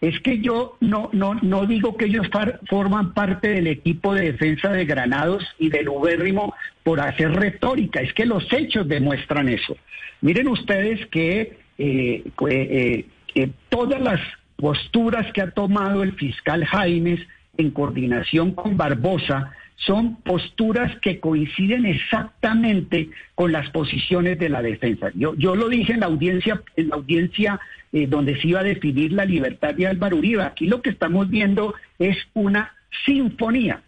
es que yo no, no, no digo que ellos forman parte del equipo de defensa de Granados y del Ubérrimo por hacer retórica, es que los hechos demuestran eso. Miren ustedes que eh, eh, eh, todas las posturas que ha tomado el fiscal Jaimes en coordinación con Barbosa son posturas que coinciden exactamente con las posiciones de la defensa. Yo, yo lo dije en la audiencia, en la audiencia eh, donde se iba a definir la libertad de Álvaro Uribe. Aquí lo que estamos viendo es una sinfonía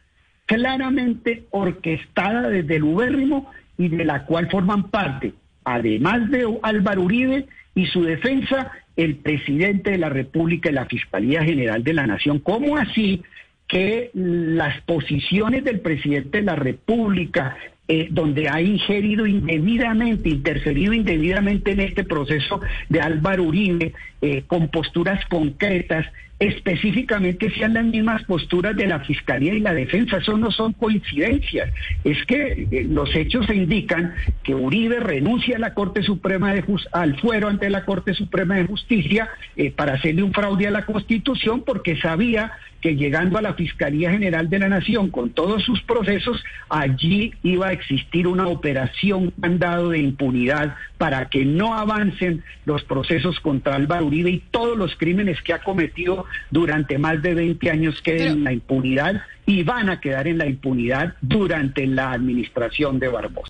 claramente orquestada desde el ubérrimo y de la cual forman parte, además de Álvaro Uribe y su defensa, el presidente de la República y la Fiscalía General de la Nación. ¿Cómo así que las posiciones del presidente de la República, eh, donde ha ingerido indebidamente, interferido indebidamente en este proceso de Álvaro Uribe, eh, con posturas concretas, específicamente sean las mismas posturas de la Fiscalía y la Defensa. Eso no son coincidencias. Es que eh, los hechos indican que Uribe renuncia a la Corte Suprema de al fuero ante la Corte Suprema de Justicia para hacerle un fraude a la Constitución porque sabía que llegando a la Fiscalía General de la Nación con todos sus procesos, allí iba a existir una operación andado de impunidad para que no avancen los procesos contra Álvaro Uribe y todos los crímenes que ha cometido durante más de 20 años queden en la impunidad y van a quedar en la impunidad durante la administración de Barbosa.